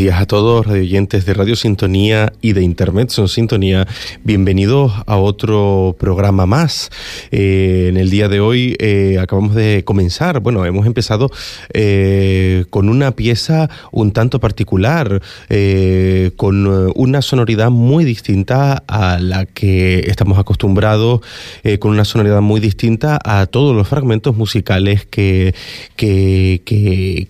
Días a todos, radioyentes de Radio Sintonía y de Internet son Sintonía. Bienvenidos a otro programa más. Eh, en el día de hoy eh, acabamos de comenzar, bueno, hemos empezado eh, con una pieza un tanto particular, con una sonoridad muy distinta a la que estamos acostumbrados, con una sonoridad muy distinta a todos los fragmentos musicales que, que,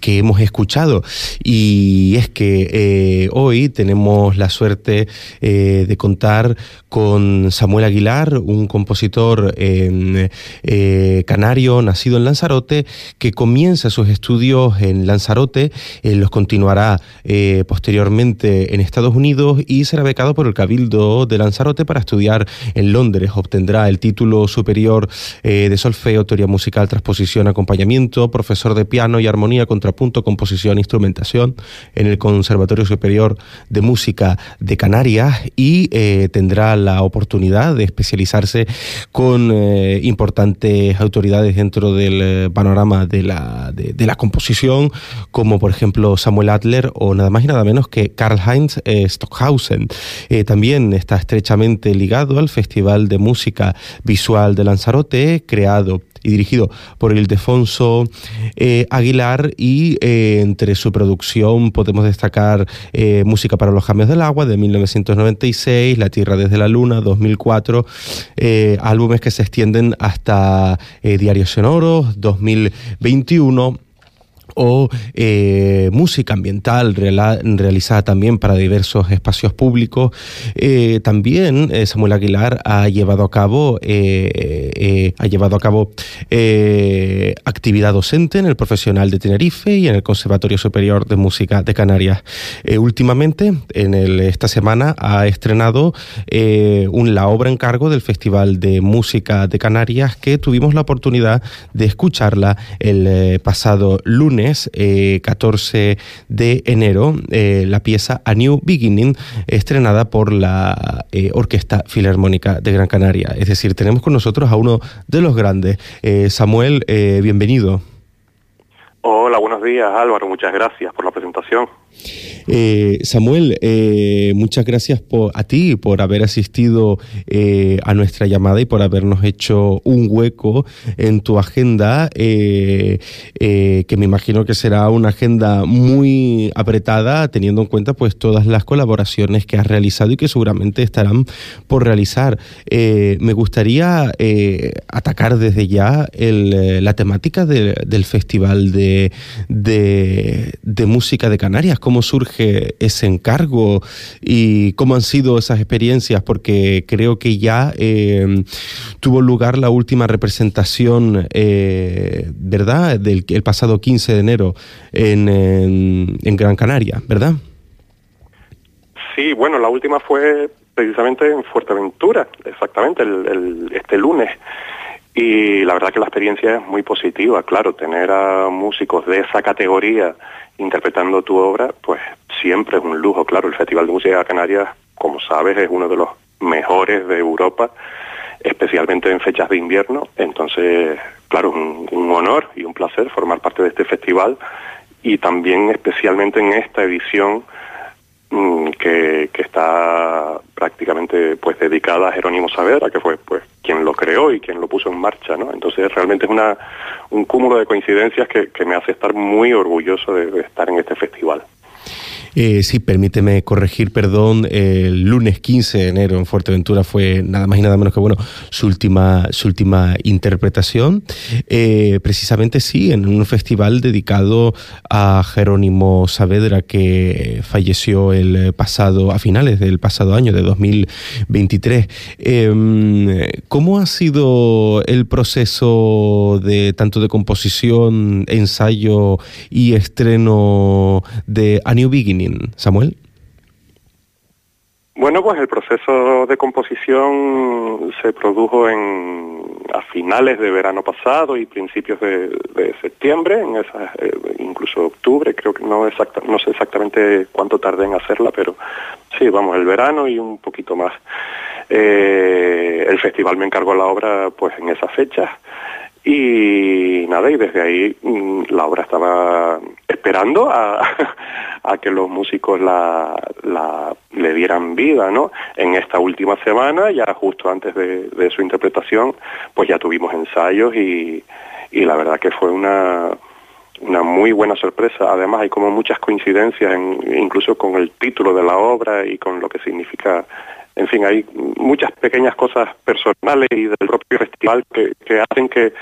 que hemos escuchado. Y es que eh, hoy tenemos la suerte eh, de contar con Samuel Aguilar, un compositor eh, canario nacido en Lanzarote, que comienza sus estudios en Lanzarote, los continuará posteriormente en Estados Unidos y será becado por el Cabildo de Lanzarote para estudiar en Londres. Obtendrá el título superior de solfeo, teoría musical, transposición, acompañamiento, profesor de piano y armonía, contrapunto, composición, instrumentación en el Conservatorio Superior de Música de Canarias y eh, tendrá la oportunidad de especializarse con eh, importantes autoridades dentro del eh, panorama de la, de, la composición, como por ejemplo Samuel Adler o nada más y nada menos que Karl-Heinz Stockhausen. también está estrechamente ligado al Festival de Música Visual de Lanzarote, creado y dirigido por Ildefonso eh, Aguilar y eh, entre su producción podemos destacar eh, Música para los cambios del agua de 1996, La Tierra desde la Luna 2004, álbumes que se extienden hasta Diarios Sonoros 2021 o eh, música ambiental realizada también para diversos espacios públicos. Eh, también eh, Samuel Aguilar ha llevado a cabo, ha llevado a cabo actividad docente en el Profesional de Tenerife y en el Conservatorio Superior de Música de Canarias. últimamente, en esta semana, ha estrenado un, la obra en cargo del Festival de Música de Canarias que tuvimos la oportunidad de escucharla el pasado lunes 14 eh, de enero, eh, la pieza A New Beginning, estrenada por la eh, Orquesta Filarmónica de Gran Canaria. Es decir, tenemos con nosotros a uno de los grandes. Samuel, bienvenido. Hola, buenos días Álvaro, muchas gracias por la presentación. Eh, Samuel, eh, muchas gracias por, a ti por haber asistido eh, a nuestra llamada y por habernos hecho un hueco en tu agenda, que me imagino que será una agenda muy apretada, teniendo en cuenta pues todas las colaboraciones que has realizado y que seguramente estarán por realizar. me gustaría atacar desde ya la temática del Festival de, de Música de Canarias, cómo surge ese encargo y cómo han sido esas experiencias, porque creo que ya eh, tuvo lugar la última representación, eh, ¿verdad?, del el pasado 15 de enero en, en, Gran Canaria, ¿verdad? Sí, bueno, la última fue precisamente en Fuerteventura, exactamente, el, este lunes. Y la verdad que la experiencia es muy positiva, claro, tener a músicos de esa categoría interpretando tu obra, pues siempre es un lujo. Claro, el Festival de Música Canarias, como sabes, es uno de los mejores de Europa, especialmente en fechas de invierno. Entonces, claro, un, un honor y un placer formar parte de este festival y también especialmente en esta edición que, que, está prácticamente pues dedicada a Jerónimo Saavedra, que fue pues quien lo creó y quien lo puso en marcha, ¿no? Entonces realmente es una, un cúmulo de coincidencias que me hace estar muy orgulloso de estar en este festival. Eh, sí, permíteme corregir, perdón, el lunes 15 de enero en Fuerteventura fue nada más y nada menos que bueno su última, su última interpretación. Eh, precisamente sí, en un festival dedicado a Jerónimo Saavedra que falleció el pasado, a finales del pasado año de 2023. Em, ¿Cómo ha sido el proceso de tanto de composición, ensayo y estreno de A New Beginning? Samuel? Bueno, pues el proceso de composición se produjo en, a finales de verano pasado y principios de, septiembre, eh, incluso octubre, creo que no, no sé exactamente cuánto tardé en hacerla, pero sí, vamos, el verano y un poquito más. Eh, el festival me encargó la obra pues en esas fechas y nada, y desde ahí mm, la obra estaba esperando a, que los músicos la, le dieran vida, ¿no? En esta última semana, ya justo antes de, su interpretación, pues ya tuvimos ensayos y, y la verdad que fue una, una muy buena sorpresa. Además, hay como muchas coincidencias, en, incluso con el título de la obra y con lo que significa. En fin, hay muchas pequeñas cosas personales y del propio festival que, hacen que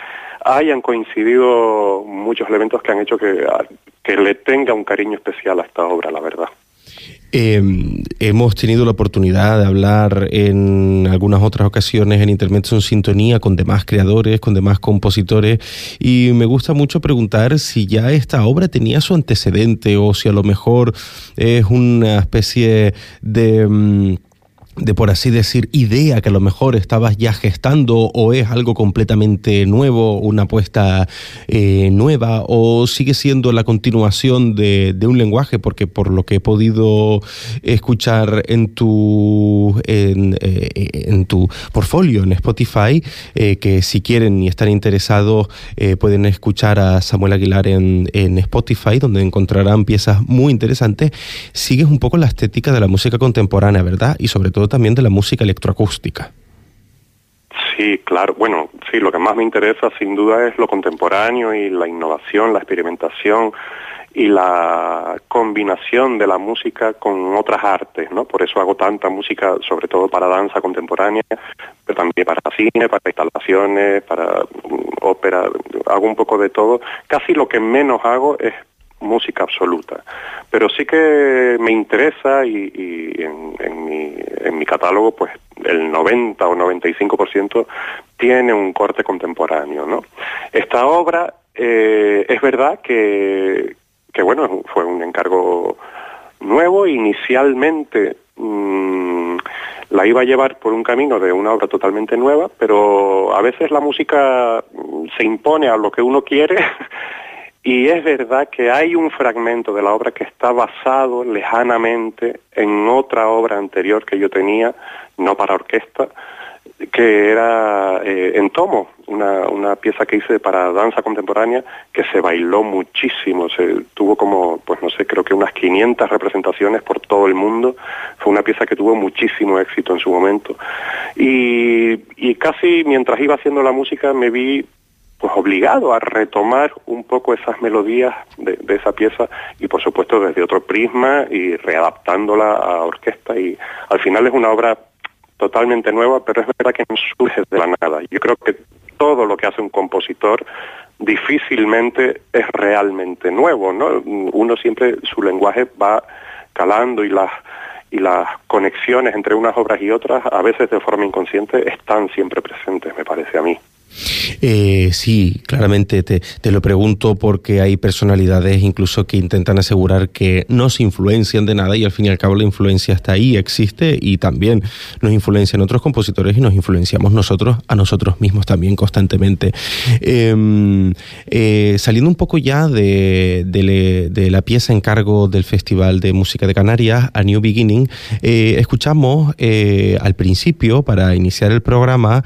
hayan coincidido muchos elementos que han hecho que, le tenga un cariño especial a esta obra, la verdad. Eh, hemos tenido la oportunidad de hablar en algunas otras ocasiones en Internet en Sintonía con demás creadores, con demás compositores y me gusta mucho preguntar si ya esta obra tenía su antecedente o si a lo mejor es una especie de... De por así decir, idea que a lo mejor estabas ya gestando o es algo completamente nuevo, una apuesta eh, nueva o sigue siendo la continuación de, un lenguaje? Porque por lo que he podido escuchar en tu, en, eh, tu portfolio en Spotify, eh, que si quieren y están interesados pueden escuchar a Samuel Aguilar en, en Spotify, donde encontrarán piezas muy interesantes, sigues un poco la estética de la música contemporánea, ¿verdad? Y sobre todo también de la música electroacústica. Sí, claro. Bueno, sí, lo que más me interesa sin duda es lo contemporáneo y la innovación, la experimentación y la combinación de la música con otras artes, ¿no? Por eso hago tanta música, sobre todo para danza contemporánea, pero también para cine, para instalaciones, para mm, ópera, hago un poco de todo. Casi lo que menos hago es música absoluta. Pero sí que me interesa y, en, mi, en mi catálogo pues el 90 o 95% tiene un corte contemporáneo. ¿no? Esta obra eh, es verdad que, que, bueno, fue un encargo nuevo. Inicialmente mm, la iba a llevar por un camino de una obra totalmente nueva, pero a veces la música se impone a lo que uno quiere Y es verdad que hay un fragmento de la obra que está basado lejanamente en otra obra anterior que yo tenía, no para orquesta, que era eh, en tomo, una, una, pieza que hice para danza contemporánea que se bailó muchísimo, se tuvo como, pues no sé, creo que unas 500 representaciones por todo el mundo, fue una pieza que tuvo muchísimo éxito en su momento. Y, y casi mientras iba haciendo la música me vi pues obligado a retomar un poco esas melodías de, esa pieza y por supuesto desde otro prisma y readaptándola a orquesta y al final es una obra totalmente nueva, pero es verdad que no surge de la nada. Yo creo que todo lo que hace un compositor difícilmente es realmente nuevo, ¿no? Uno siempre, su lenguaje va calando y las y las conexiones entre unas obras y otras, a veces de forma inconsciente, están siempre presentes, me parece a mí. Eh, sí, claramente te, lo pregunto porque hay personalidades incluso que intentan asegurar que no se influencian de nada y al fin y al cabo la influencia está ahí, existe y también nos influencian otros compositores y nos influenciamos nosotros a nosotros mismos también constantemente. Eh, eh, saliendo un poco ya de, la pieza en cargo del Festival de Música de Canarias, A New Beginning, eh, escuchamos al principio, para iniciar el programa,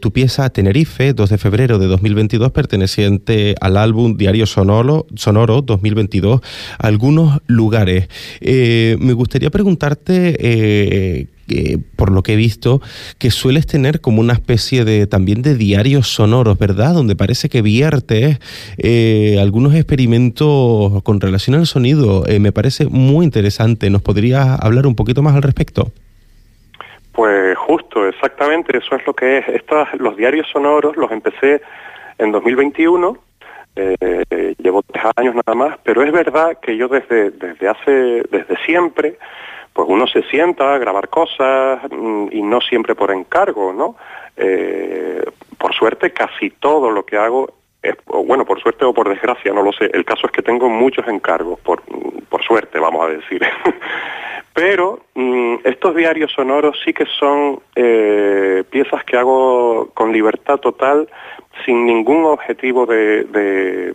tu pieza Tenerife, 2 de febrero de 2022, perteneciente al álbum Diario Sonoro, Sonoro 2022, algunos lugares. Eh, me gustaría preguntarte, eh, eh, por lo que he visto, que sueles tener como una especie de también de diarios sonoros, ¿verdad? Donde parece que viertes algunos experimentos con relación al sonido. Me parece muy interesante. ¿Nos podrías hablar un poquito más al respecto? Pues justo, exactamente, eso es lo que es. Estos, los diarios sonoros los empecé en 2021, eh, llevo tres años nada más, pero es verdad que yo desde, desde hace, desde siempre, pues uno se sienta a grabar cosas y no siempre por encargo, ¿no? Eh, por suerte casi todo lo que hago bueno, por suerte o por desgracia, no lo sé. El caso es que tengo muchos encargos, por, por suerte, vamos a decir. Pero mmm, estos diarios sonoros sí que son eh, piezas que hago con libertad total, sin ningún objetivo de, de,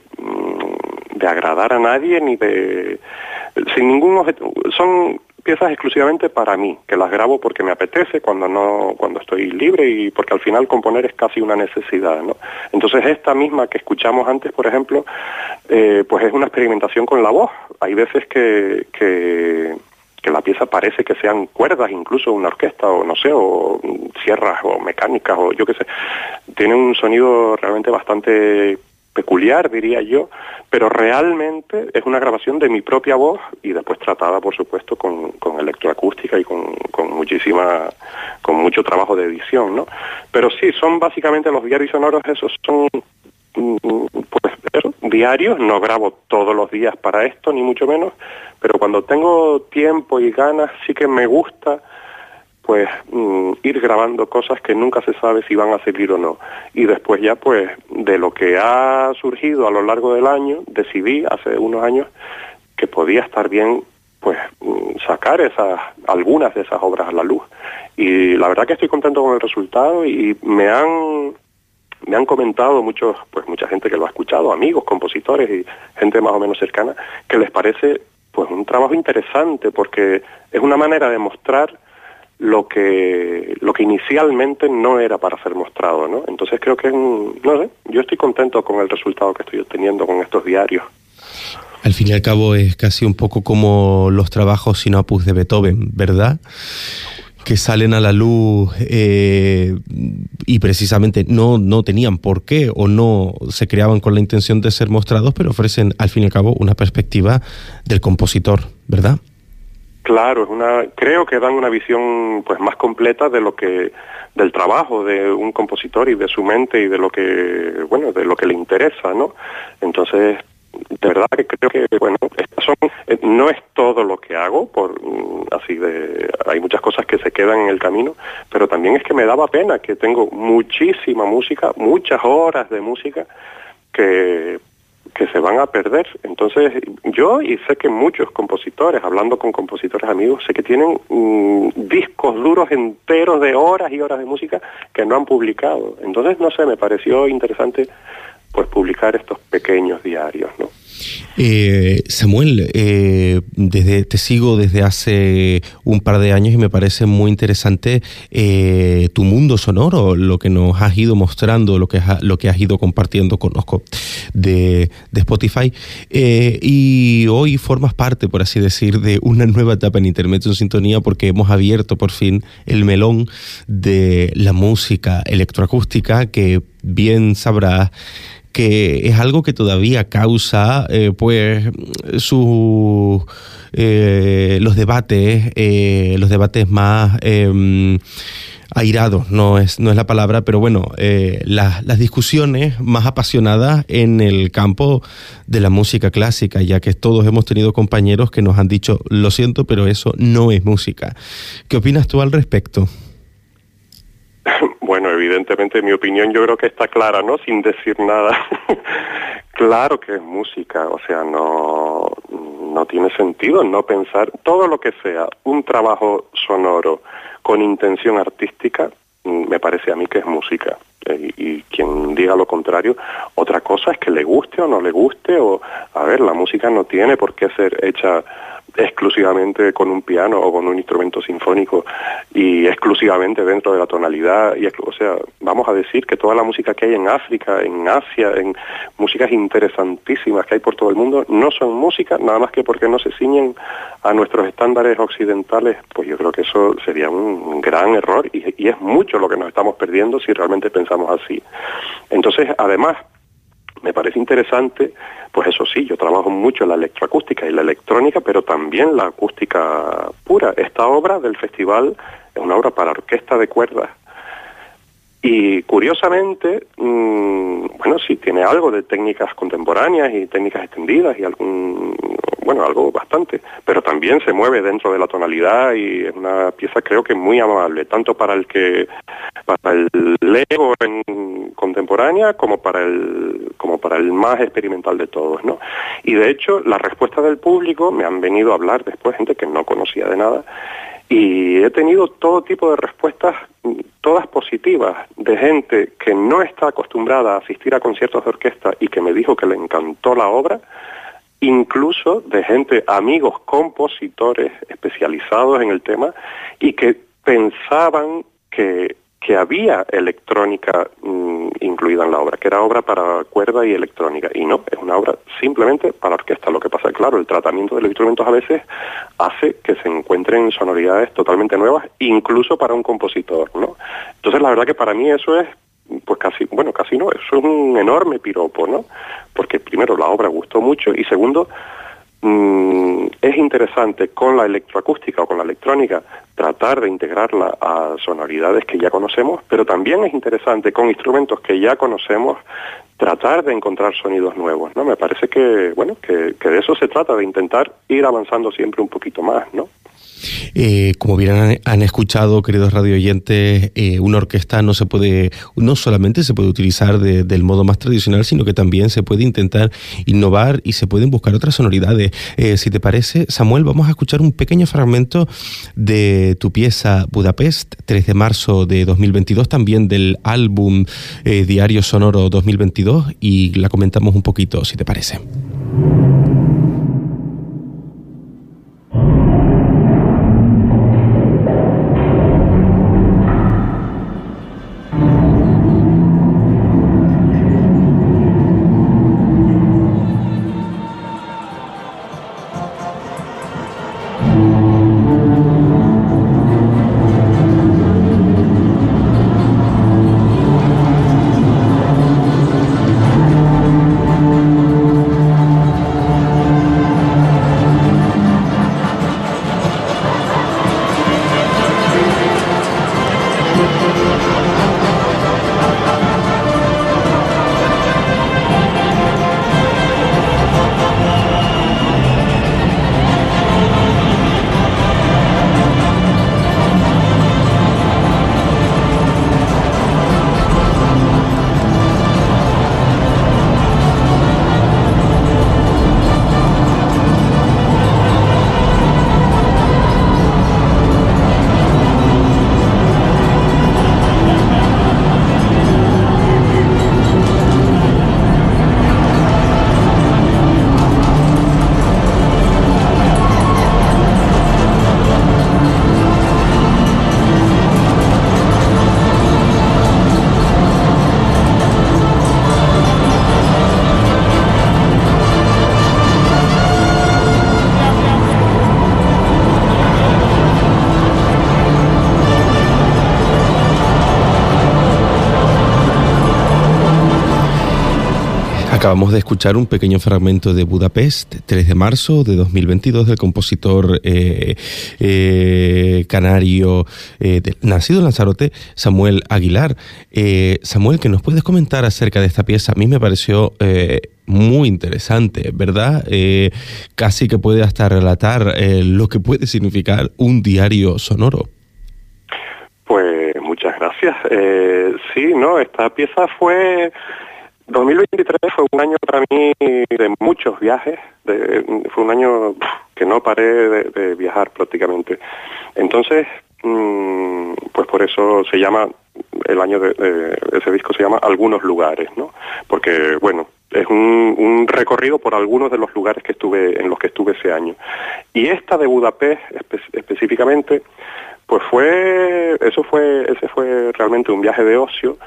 de agradar a nadie, ni de... sin ningún objetivo. Son piezas exclusivamente para mí, que las grabo porque me apetece cuando no, cuando estoy libre y porque al final componer es casi una necesidad, ¿no? Entonces esta misma que escuchamos antes, por ejemplo, eh, pues es una experimentación con la voz. Hay veces que, que, que la pieza parece que sean cuerdas, incluso una orquesta, o no sé, o sierras, o mecánicas, o yo qué sé. Tiene un sonido realmente bastante peculiar, diría yo, pero realmente es una grabación de mi propia voz y después tratada, por supuesto, con, con electroacústica y con, con, muchísima, con mucho trabajo de edición, ¿no? Pero sí, son básicamente los diarios sonoros, esos son, pues, eso, diarios, no grabo todos los días para esto, ni mucho menos, pero cuando tengo tiempo y ganas, sí que me gusta pues mm, ir grabando cosas que nunca se sabe si van a seguir o no. Y después ya pues de lo que ha surgido a lo largo del año, decidí hace unos años que podía estar bien pues mm, sacar esas algunas de esas obras a la luz. Y la verdad que estoy contento con el resultado y me han me han comentado muchos pues mucha gente que lo ha escuchado, amigos, compositores y gente más o menos cercana que les parece pues un trabajo interesante porque es una manera de mostrar lo que lo que inicialmente no era para ser mostrado, ¿no? Entonces creo que no sé, yo estoy contento con el resultado que estoy obteniendo con estos diarios. Al fin y al cabo es casi un poco como los trabajos sin opus de Beethoven, ¿verdad? que salen a la luz eh, y precisamente no, no tenían por qué o no se creaban con la intención de ser mostrados, pero ofrecen al fin y al cabo una perspectiva del compositor, ¿verdad? Claro, es una, creo que dan una visión pues más completa de lo que del trabajo de un compositor y de su mente y de lo que bueno de lo que le interesa, ¿no? Entonces de verdad que creo que bueno estas son eh, no es todo lo que hago por mm, así de hay muchas cosas que se quedan en el camino pero también es que me daba pena que tengo muchísima música muchas horas de música que que se van a perder. Entonces, yo y sé que muchos compositores, hablando con compositores amigos, sé que tienen mmm, discos duros enteros de horas y horas de música que no han publicado. Entonces, no sé, me pareció interesante pues publicar estos pequeños diarios, ¿no? Eh, Samuel, eh, desde, te sigo desde hace un par de años y me parece muy interesante eh, tu mundo sonoro, lo que nos has ido mostrando, lo que, lo que has ido compartiendo, conozco de, de Spotify. y hoy formas parte, por así decir, de una nueva etapa en Internet en Sintonía porque hemos abierto por fin el melón de la música electroacústica que bien sabrás que es algo que todavía causa eh, pues su eh, los debates eh, los debates más em, airados no es no es la palabra pero bueno las, las discusiones más apasionadas en el campo de la música clásica ya que todos hemos tenido compañeros que nos han dicho lo siento pero eso no es música qué opinas tú al respecto Bueno, evidentemente mi opinión yo creo que está clara, ¿no? Sin decir nada. claro que es música, o sea, no, no tiene sentido no pensar todo lo que sea un trabajo sonoro con intención artística, mm, me parece a mí que es música. Eh, y, quien diga lo contrario, otra cosa es que le guste o no le guste, o, a ver, la música no tiene por qué ser hecha exclusivamente con un piano o con un instrumento sinfónico y exclusivamente dentro de la tonalidad. Y o sea vamos a decir que toda la música que hay en África en Asia en músicas interesantísimas que hay por todo el mundo no son música nada más que porque no se ciñen a nuestros estándares occidentales pues yo creo que eso sería un gran error y, y es mucho lo que nos estamos perdiendo si realmente pensamos así. Entonces además me parece interesante, pues eso sí, yo trabajo mucho en la electroacústica y la electrónica, pero también la acústica pura. Esta obra del festival es una obra para orquesta de cuerdas. Y curiosamente, mmm, bueno, sí, tiene algo de técnicas contemporáneas y técnicas extendidas y algún, bueno, algo bastante, pero también se mueve dentro de la tonalidad y es una pieza creo que muy amable, tanto para el que, para el lego en contemporánea como para el, como para el más experimental de todos, ¿no? Y de hecho, la respuesta del público, me han venido a hablar después gente que no conocía de nada, y he tenido todo tipo de respuestas, todas positivas, de gente que no está acostumbrada a asistir a conciertos de orquesta y que me dijo que le encantó la obra, incluso de gente, amigos, compositores especializados en el tema y que pensaban que que había electrónica mm, incluida en la obra, que era obra para cuerda y electrónica. Y no, es una obra simplemente para orquesta. Lo que pasa es, claro, el tratamiento de los instrumentos a veces hace que se encuentren sonoridades totalmente nuevas, incluso para un compositor, ¿no? Entonces, la verdad que para mí eso es pues casi, bueno, casi no, es un enorme piropo, ¿no? Porque primero la obra gustó mucho y segundo, Mm, es interesante con la electroacústica o con la electrónica tratar de integrarla a sonoridades que ya conocemos, pero también es interesante con instrumentos que ya conocemos tratar de encontrar sonidos nuevos, ¿no? Me parece que, bueno, que, de eso se trata, de intentar ir avanzando siempre un poquito más, ¿no? Eh, como bien han, escuchado, queridos radio oyentes, eh, una orquesta no se puede, no solamente se puede utilizar del modo más tradicional, sino que también se puede intentar innovar y se pueden buscar otras sonoridades. Eh, si te parece, Samuel, vamos a escuchar un pequeño fragmento de tu pieza Budapest, 3 de marzo de 2022, también del álbum Diario Sonoro 2022, y la comentamos un poquito, si te parece. Acabamos de escuchar un pequeño fragmento de Budapest, 3 de marzo de 2022, del compositor eh, eh, canario eh, nacido en Lanzarote, Samuel Aguilar. Samuel, ¿qué nos puedes comentar acerca de esta pieza? A mí me pareció muy interesante, ¿verdad? casi que puede hasta relatar lo que puede significar un diario sonoro. Pues muchas gracias. sí, no, esta pieza fue 2023 fue un año para mí de muchos viajes, fue un año que no paré de, viajar prácticamente. Entonces, mm, pues por eso se llama, el año de, ese disco se llama Algunos lugares, ¿no? Porque, bueno, es un, recorrido por algunos de los lugares que estuve, en los que estuve ese año. Y esta de Budapest específicamente, pues fue, eso fue, ese fue realmente un viaje de ocio,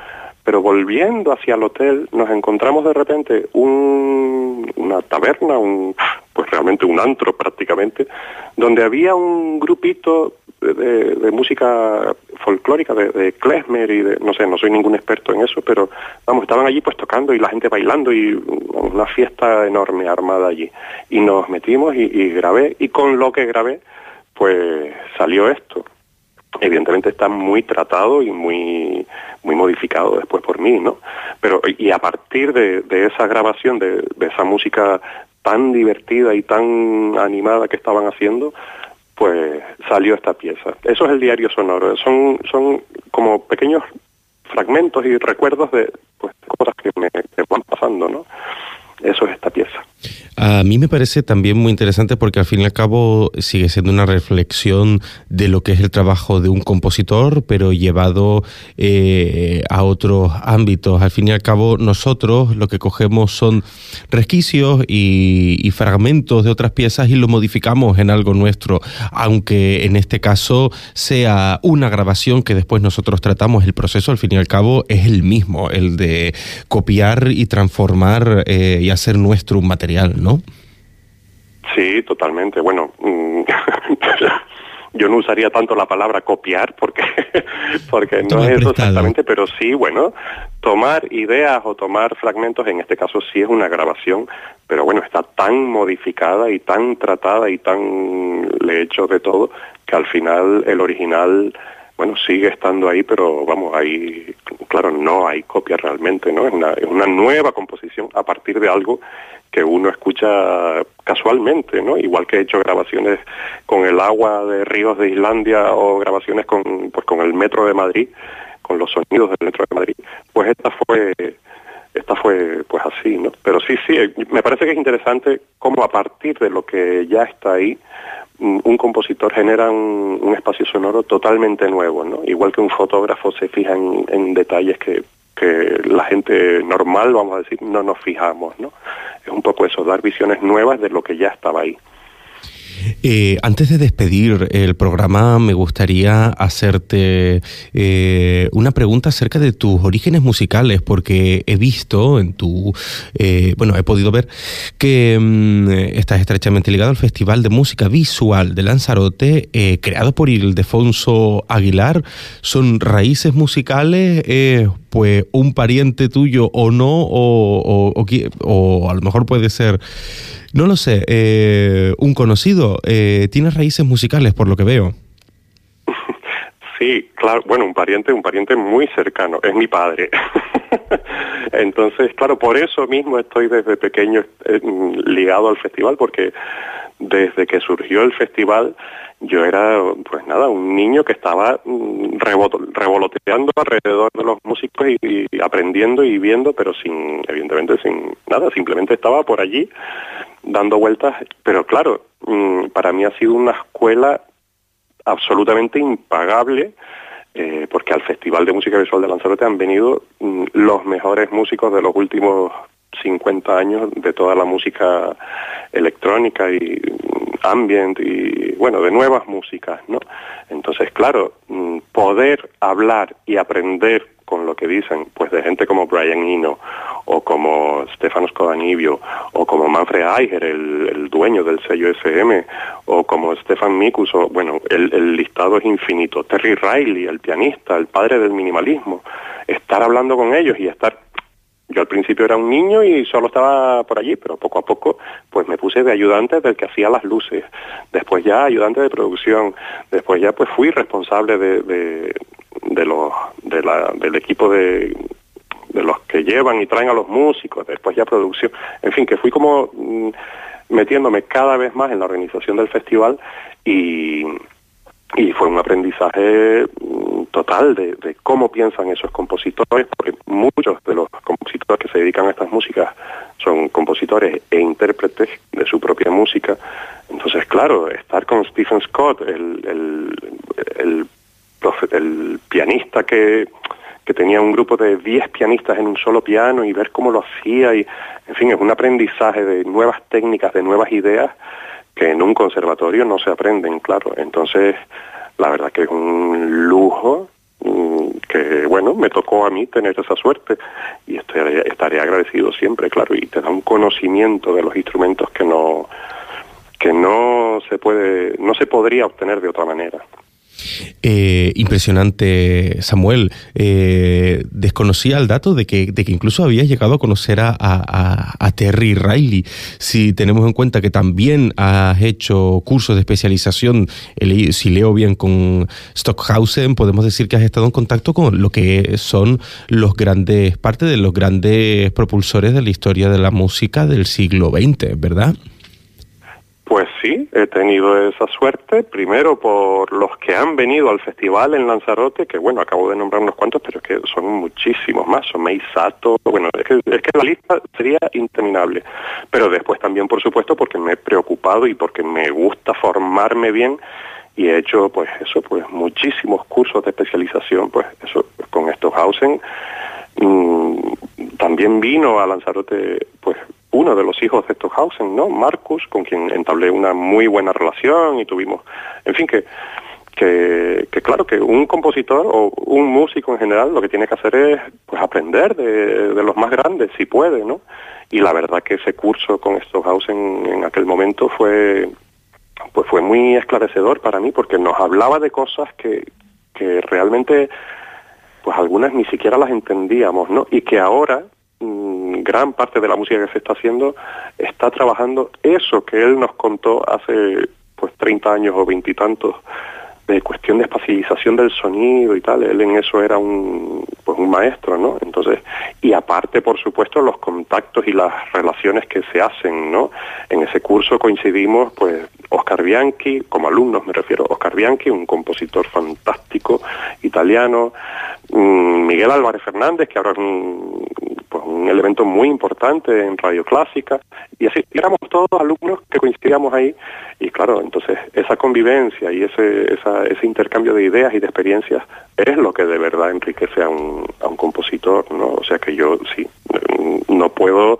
pero volviendo hacia el hotel nos encontramos de repente una taberna, un, pues realmente un antro prácticamente, donde había un grupito de, música folclórica, de, de, klezmer y de, no sé, no soy ningún experto en eso, pero vamos, estaban allí pues tocando y la gente bailando y una fiesta enorme armada allí. Y nos metimos y grabé, y con lo que grabé, pues salió esto evidentemente está muy tratado y muy muy modificado después por mí, ¿no? Pero y a partir de, esa grabación, de, esa música tan divertida y tan animada que estaban haciendo, pues salió esta pieza. Eso es el diario sonoro. Son son como pequeños fragmentos y recuerdos de pues cosas que me van pasando, ¿no? Eso es esta pieza. A mí me parece también muy interesante porque al fin y al cabo sigue siendo una reflexión de lo que es el trabajo de un compositor, pero llevado eh, a otros ámbitos. Al fin y al cabo nosotros lo que cogemos son resquicios y, fragmentos de otras piezas y lo modificamos en algo nuestro, aunque en este caso sea una grabación que después nosotros tratamos, el proceso al fin y al cabo es el mismo, el de copiar y transformar eh, y hacer nuestro un material, ¿no? Sí, totalmente. Bueno, mm, yo no usaría tanto la palabra copiar porque porque no es eso exactamente, pero sí, bueno, tomar ideas o tomar fragmentos, en este caso sí es una grabación, pero bueno, está tan modificada y tan tratada y tan le hecho de todo que al final el original bueno, sigue estando ahí, pero vamos, ahí, claro, no hay copia realmente, ¿no? Es una, es una nueva composición a partir de algo que uno escucha casualmente, ¿no? Igual que he hecho grabaciones con el agua de ríos de Islandia o grabaciones con, pues, con el metro de Madrid, con los sonidos del metro de Madrid, pues esta fue esta fue pues así, ¿no? Pero sí, sí, me parece que es interesante cómo a partir de lo que ya está ahí, un compositor genera un, espacio sonoro totalmente nuevo, ¿no? Igual que un fotógrafo se fija en, detalles que, que, la gente normal, vamos a decir, no nos fijamos, ¿no? Es un poco eso, dar visiones nuevas de lo que ya estaba ahí. Eh, antes de despedir el programa, me gustaría hacerte eh, una pregunta acerca de tus orígenes musicales, porque he visto en tu, eh, bueno, he podido ver que mm, estás estrechamente ligado al Festival de Música Visual de Lanzarote, creado por Ildefonso Aguilar. ¿Son raíces musicales? pues un pariente tuyo o no, o, o a lo mejor puede ser no lo sé, eh, un conocido. Eh, tiene raíces musicales, por lo que veo. Sí, claro, bueno, un pariente, un pariente muy cercano, es mi padre. Entonces, claro, por eso mismo estoy desde pequeño eh, ligado al festival, porque desde que surgió el festival yo era, pues nada, un niño que estaba mm, revoloteando alrededor de los músicos y, aprendiendo y viendo, pero sin, evidentemente sin nada, simplemente estaba por allí dando vueltas, pero claro, mm, para mí ha sido una escuela absolutamente impagable, eh, porque al Festival de Música Visual de Lanzarote han venido mm, los mejores músicos de los últimos 50 años de toda la música electrónica y ambient y bueno, de nuevas músicas, ¿no? Entonces, claro, mm, poder hablar y aprender con lo que dicen, pues de gente como Brian Eno, o como Stefano Scodanibio, o como Manfred Eicher, el, dueño del sello SM, o como Stefan Mikus, o bueno, el, el listado es infinito. Terry Riley, el pianista, el padre del minimalismo. Estar hablando con ellos y estar Yo al principio era un niño y solo estaba por allí, pero poco a poco pues me puse de ayudante del que hacía las luces, después ya ayudante de producción, después ya pues fui responsable de, los, de la, del equipo de, de los que llevan y traen a los músicos, después ya producción, en fin, que fui como mm, metiéndome cada vez más en la organización del festival y, y fue un aprendizaje mm, total de, cómo piensan esos compositores, porque muchos de los compositores que se dedican a estas músicas son compositores e intérpretes de su propia música. Entonces, claro, estar con Stephen Scott, el, el pianista que, que tenía un grupo de 10 pianistas en un solo piano y ver cómo lo hacía y, en fin, es un aprendizaje de nuevas técnicas, de nuevas ideas que en un conservatorio no se aprenden, claro. Entonces, la verdad que es un lujo mm, que, bueno, me tocó a mí tener esa suerte y estaré, estaré agradecido siempre, claro, y te da un conocimiento de los instrumentos que no que no se puede no se podría obtener de otra manera. Eh, impresionante, Samuel. Eh, desconocía el dato de que, de que incluso habías llegado a conocer a, a, Terry Riley. Si tenemos en cuenta que también has hecho cursos de especialización, si leo bien con Stockhausen, podemos decir que has estado en contacto con lo que son los grandes, parte de los grandes propulsores de la historia de la música del siglo XX, ¿verdad? Pues sí, he tenido esa suerte, primero por los que han venido al festival en Lanzarote, que bueno, acabo de nombrar unos cuantos, pero es que son muchísimos más, son Meisato, bueno, es que, es que la lista sería interminable. Pero después también, por supuesto, porque me he preocupado y porque me gusta formarme bien y he hecho, pues eso, pues muchísimos cursos de especialización, pues eso, con estos Hausen. Mm, también vino a Lanzarote, pues uno de los hijos de Stockhausen, ¿no? Marcus, con quien entablé una muy buena relación y tuvimos, en fin, que, que, claro, que un compositor o un músico en general lo que tiene que hacer es pues aprender de, los más grandes, si puede, ¿no? Y la verdad que ese curso con Stockhausen en aquel momento fue pues fue muy esclarecedor para mí porque nos hablaba de cosas que, que realmente pues algunas ni siquiera las entendíamos, ¿no? Y que ahora gran parte de la música que se está haciendo está trabajando eso que él nos contó hace pues 30 años o veintitantos de cuestión de espacialización del sonido y tal, él en eso era un, pues un maestro, ¿no? Entonces, y aparte, por supuesto, los contactos y las relaciones que se hacen, ¿no? En ese curso coincidimos, pues, Oscar Bianchi, como alumnos me refiero, Oscar Bianchi, un compositor fantástico italiano, mm, Miguel Álvarez Fernández, que ahora un elemento muy importante en Radio Clásica, y así éramos todos alumnos que coincidíamos ahí, y claro, entonces esa convivencia y ese, ese intercambio de ideas y de experiencias es lo que de verdad enriquece a un, a un compositor, ¿no? O sea que yo sí, no puedo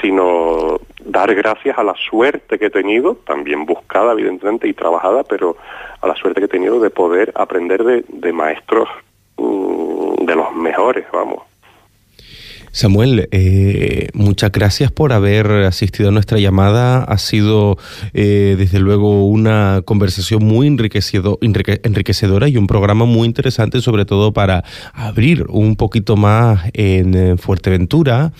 sino dar gracias a la suerte que he tenido, también buscada evidentemente y trabajada, pero a la suerte que he tenido de poder aprender de, de maestros mm, de los mejores, vamos. Samuel, eh, muchas gracias por haber asistido a nuestra llamada. Ha sido, eh, desde luego, una conversación muy enriquecedora y un programa muy interesante, sobre todo para abrir un poquito más en Fuerteventura,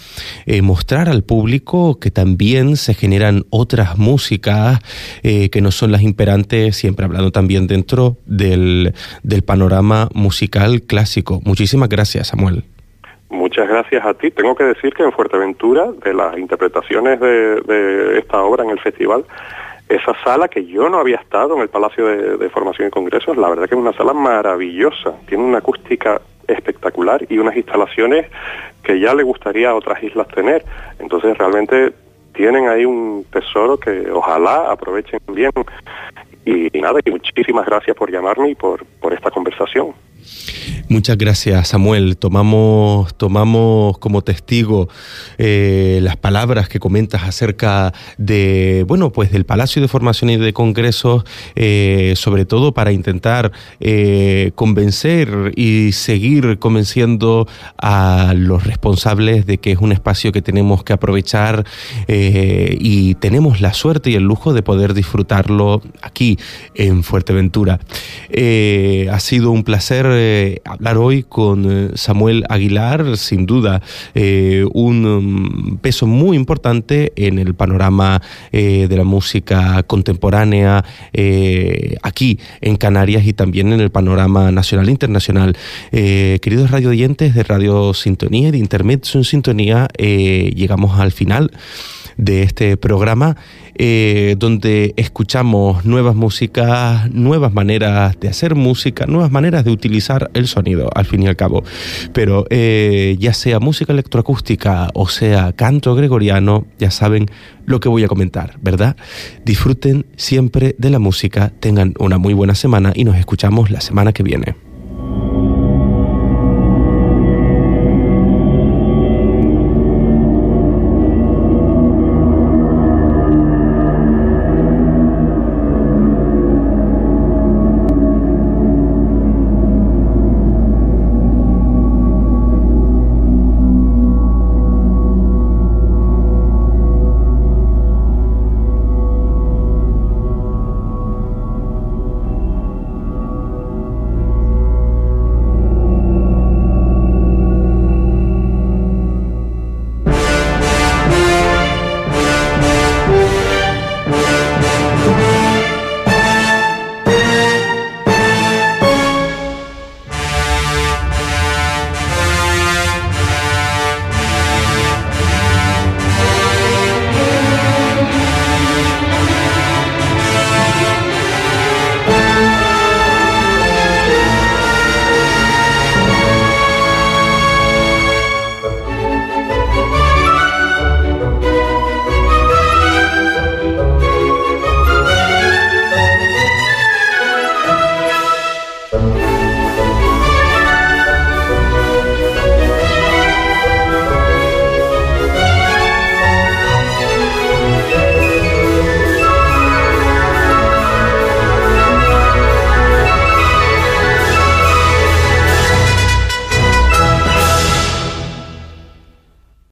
eh, mostrar al público que también se generan otras músicas que no son las imperantes, siempre hablando también dentro del, del panorama musical clásico. Muchísimas gracias, Samuel. Muchas gracias a ti. Tengo que decir que en Fuerteventura, de las interpretaciones de, esta obra en el festival, esa sala que yo no había estado en el Palacio de, Formación y Congresos, la verdad que es una sala maravillosa, tiene una acústica espectacular y unas instalaciones que ya le gustaría a otras islas tener. Entonces realmente tienen ahí un tesoro que ojalá aprovechen bien. Y, nada, y muchísimas gracias por llamarme y por, por esta conversación. Muchas gracias, Samuel. Tomamos, tomamos como testigo eh, las palabras que comentas acerca de, bueno, pues del Palacio de Formación y de Congresos, eh, sobre todo para intentar eh, convencer y seguir convenciendo a los responsables de que es un espacio que tenemos que aprovechar y tenemos la suerte y el lujo de poder disfrutarlo aquí en Fuerteventura. ha sido un placer hablar hoy con Samuel Aguilar, sin duda un um, peso muy importante en el panorama de la música contemporánea aquí en Canarias y también en el panorama nacional e internacional. queridos radio oyentes de Radio Sintonía y de Internet en Sintonía, llegamos al final de este programa eh, donde escuchamos nuevas músicas, nuevas maneras de hacer música, nuevas maneras de utilizar el sonido, al fin y al cabo. Pero eh, ya sea música electroacústica o sea canto gregoriano, ya saben lo que voy a comentar, ¿verdad? Disfruten siempre de la música, tengan una muy buena semana y nos escuchamos la semana que viene.